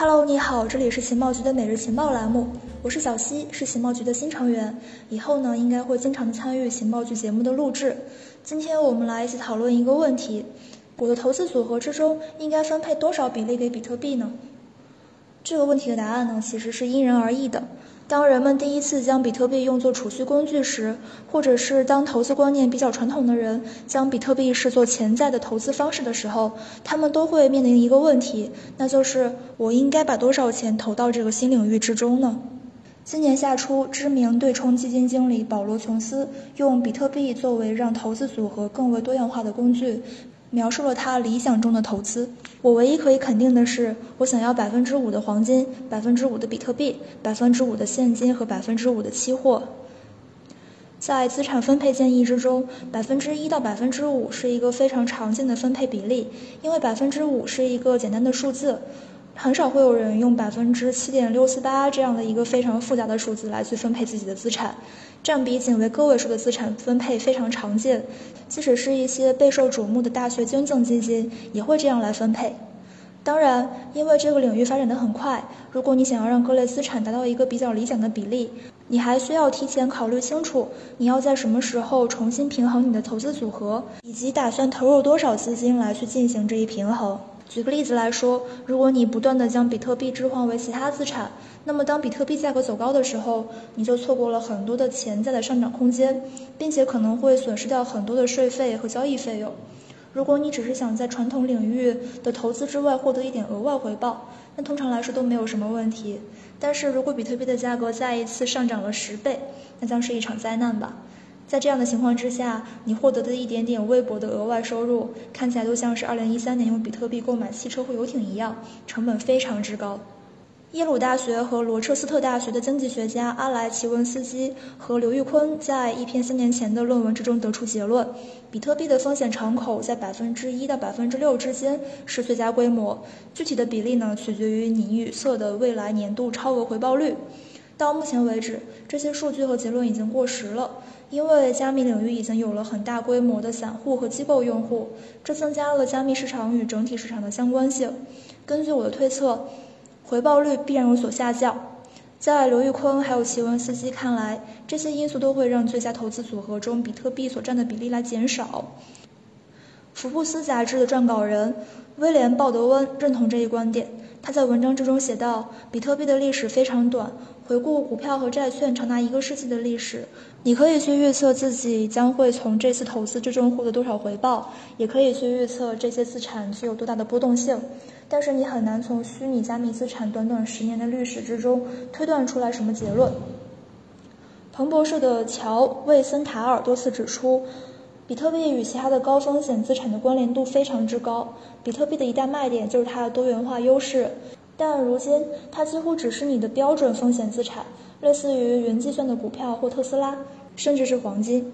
Hello，你好，这里是情报局的每日情报栏目，我是小溪，是情报局的新成员，以后呢应该会经常参与情报局节目的录制。今天我们来一起讨论一个问题：我的投资组合之中应该分配多少比例给比特币呢？这个问题的答案呢其实是因人而异的。当人们第一次将比特币用作储蓄工具时，或者是当投资观念比较传统的人将比特币视作潜在的投资方式的时候，他们都会面临一个问题，那就是我应该把多少钱投到这个新领域之中呢？今年夏初，知名对冲基金经理保罗·琼斯用比特币作为让投资组合更为多样化的工具。描述了他理想中的投资。我唯一可以肯定的是，我想要百分之五的黄金，百分之五的比特币，百分之五的现金和百分之五的期货。在资产分配建议之中，百分之一到百分之五是一个非常常见的分配比例，因为百分之五是一个简单的数字。很少会有人用百分之七点六四八这样的一个非常复杂的数字来去分配自己的资产，占比仅为个位数的资产分配非常常见，即使是一些备受瞩目的大学捐赠基金也会这样来分配。当然，因为这个领域发展的很快，如果你想要让各类资产达到一个比较理想的比例，你还需要提前考虑清楚你要在什么时候重新平衡你的投资组合，以及打算投入多少资金来去进行这一平衡。举个例子来说，如果你不断的将比特币置换为其他资产，那么当比特币价格走高的时候，你就错过了很多的潜在的上涨空间，并且可能会损失掉很多的税费和交易费用。如果你只是想在传统领域的投资之外获得一点额外回报，那通常来说都没有什么问题。但是如果比特币的价格再一次上涨了十倍，那将是一场灾难吧。在这样的情况之下，你获得的一点点微薄的额外收入，看起来都像是2013年用比特币购买汽车或游艇一样，成本非常之高。耶鲁大学和罗彻斯特大学的经济学家阿莱奇文斯基和刘玉坤在一篇三年前的论文之中得出结论：比特币的风险敞口在百分之一到百分之六之间是最佳规模，具体的比例呢取决于你预测的未来年度超额回报率。到目前为止，这些数据和结论已经过时了，因为加密领域已经有了很大规模的散户和机构用户，这增加了加密市场与整体市场的相关性。根据我的推测，回报率必然有所下降。在刘玉坤还有奇文斯基看来，这些因素都会让最佳投资组合中比特币所占的比例来减少。福布斯杂志的撰稿人威廉·鲍德温认同这一观点。他在文章之中写道：“比特币的历史非常短，回顾股票和债券长达一个世纪的历史，你可以去预测自己将会从这次投资之中获得多少回报，也可以去预测这些资产具有多大的波动性。但是你很难从虚拟加密资产短短十年的历史之中推断出来什么结论。”彭博社的乔·魏森塔尔多次指出。比特币与其他的高风险资产的关联度非常之高。比特币的一大卖点就是它的多元化优势，但如今它几乎只是你的标准风险资产，类似于云计算的股票或特斯拉，甚至是黄金。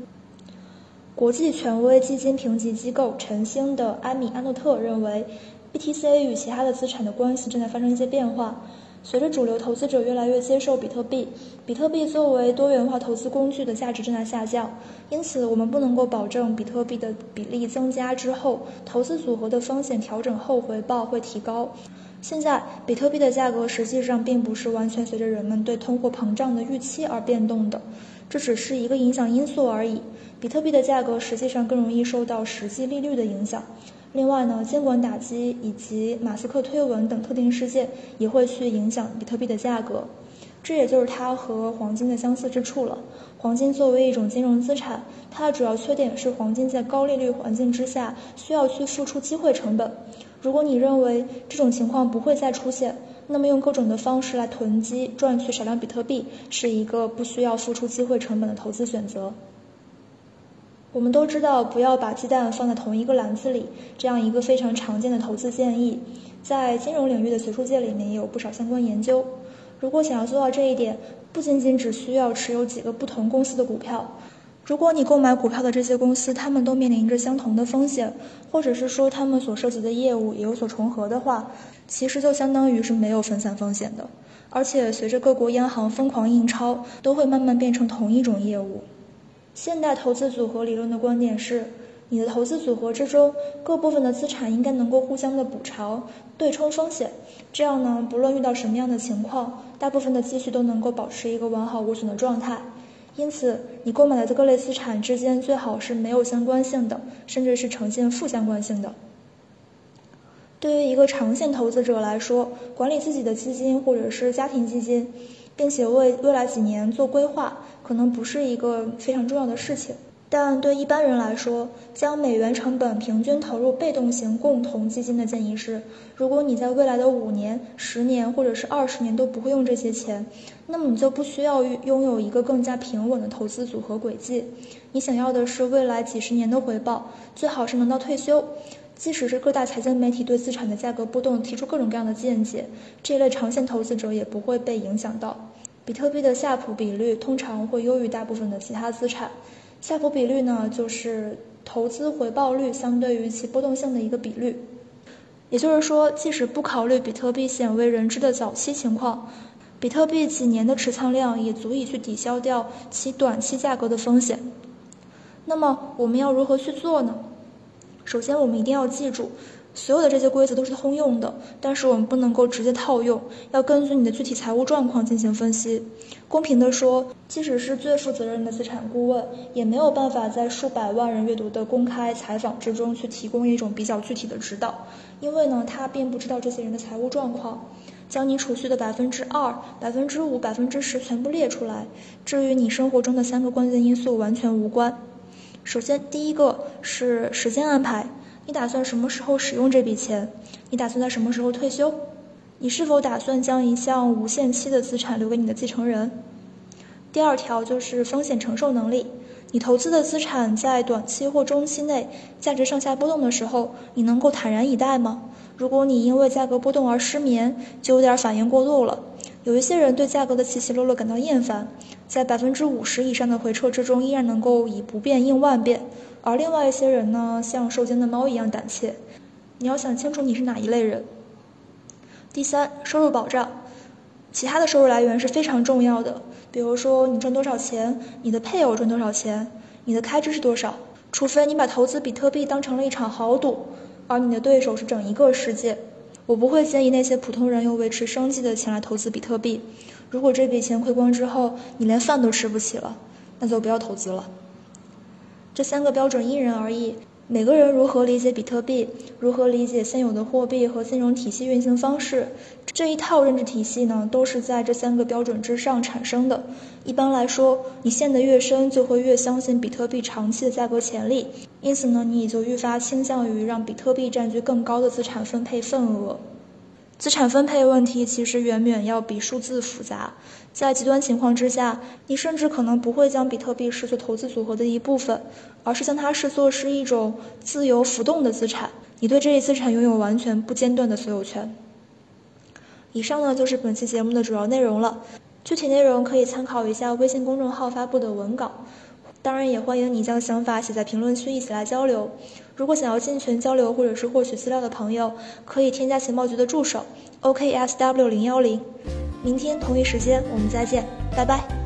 国际权威基金评级机构晨星的安米安诺特认为，BTC 与其他的资产的关系正在发生一些变化。随着主流投资者越来越接受比特币，比特币作为多元化投资工具的价值正在下降。因此，我们不能够保证比特币的比例增加之后，投资组合的风险调整后回报会提高。现在，比特币的价格实际上并不是完全随着人们对通货膨胀的预期而变动的，这只是一个影响因素而已。比特币的价格实际上更容易受到实际利率的影响。另外呢，监管打击以及马斯克推文等特定事件也会去影响比特币的价格，这也就是它和黄金的相似之处了。黄金作为一种金融资产，它的主要缺点是黄金在高利率环境之下需要去付出机会成本。如果你认为这种情况不会再出现，那么用各种的方式来囤积赚取少量比特币是一个不需要付出机会成本的投资选择。我们都知道不要把鸡蛋放在同一个篮子里，这样一个非常常见的投资建议，在金融领域的学术界里面也有不少相关研究。如果想要做到这一点，不仅仅只需要持有几个不同公司的股票，如果你购买股票的这些公司，他们都面临着相同的风险，或者是说他们所涉及的业务也有所重合的话，其实就相当于是没有分散风险的。而且随着各国央行疯狂印钞，都会慢慢变成同一种业务。现代投资组合理论的观点是，你的投资组合之中各部分的资产应该能够互相的补偿、对冲风险，这样呢，不论遇到什么样的情况，大部分的积蓄都能够保持一个完好无损的状态。因此，你购买的各类资产之间最好是没有相关性的，甚至是呈现负相关性的。对于一个长线投资者来说，管理自己的基金或者是家庭基金，并且为未来几年做规划，可能不是一个非常重要的事情。但对一般人来说，将美元成本平均投入被动型共同基金的建议是：如果你在未来的五年、十年或者是二十年都不会用这些钱，那么你就不需要拥有一个更加平稳的投资组合轨迹。你想要的是未来几十年的回报，最好是能到退休。即使是各大财经媒体对资产的价格波动提出各种各样的见解，这类长线投资者也不会被影响到。比特币的夏普比率通常会优于大部分的其他资产。下浮比率呢，就是投资回报率相对于其波动性的一个比率。也就是说，即使不考虑比特币鲜为人知的早期情况，比特币几年的持仓量也足以去抵消掉其短期价格的风险。那么，我们要如何去做呢？首先，我们一定要记住。所有的这些规则都是通用的，但是我们不能够直接套用，要根据你的具体财务状况进行分析。公平地说，即使是最负责任的资产顾问，也没有办法在数百万人阅读的公开采访之中去提供一种比较具体的指导，因为呢，他并不知道这些人的财务状况。将你储蓄的百分之二、百分之五、百分之十全部列出来，这与你生活中的三个关键因素完全无关。首先，第一个是时间安排。你打算什么时候使用这笔钱？你打算在什么时候退休？你是否打算将一项无限期的资产留给你的继承人？第二条就是风险承受能力。你投资的资产在短期或中期内价值上下波动的时候，你能够坦然以待吗？如果你因为价格波动而失眠，就有点反应过度了。有一些人对价格的起起落落感到厌烦，在百分之五十以上的回撤之中，依然能够以不变应万变。而另外一些人呢，像受惊的猫一样胆怯。你要想清楚你是哪一类人。第三，收入保障，其他的收入来源是非常重要的。比如说，你赚多少钱，你的配偶赚多少钱，你的开支是多少。除非你把投资比特币当成了一场豪赌，而你的对手是整一个世界。我不会建议那些普通人用维持生计的钱来投资比特币。如果这笔钱亏光之后，你连饭都吃不起了，那就不要投资了。这三个标准因人而异，每个人如何理解比特币，如何理解现有的货币和金融体系运行方式，这一套认知体系呢，都是在这三个标准之上产生的。一般来说，你陷得越深，就会越相信比特币长期的价格潜力，因此呢，你也就愈发倾向于让比特币占据更高的资产分配份额。资产分配问题其实远远要比数字复杂，在极端情况之下，你甚至可能不会将比特币视作投资组合的一部分，而是将它视作是一种自由浮动的资产，你对这一资产拥有完全不间断的所有权。以上呢就是本期节目的主要内容了，具体内容可以参考一下微信公众号发布的文稿。当然，也欢迎你将想法写在评论区，一起来交流。如果想要进群交流或者是获取资料的朋友，可以添加情报局的助手 OKSW 零幺零。明天同一时间我们再见，拜拜。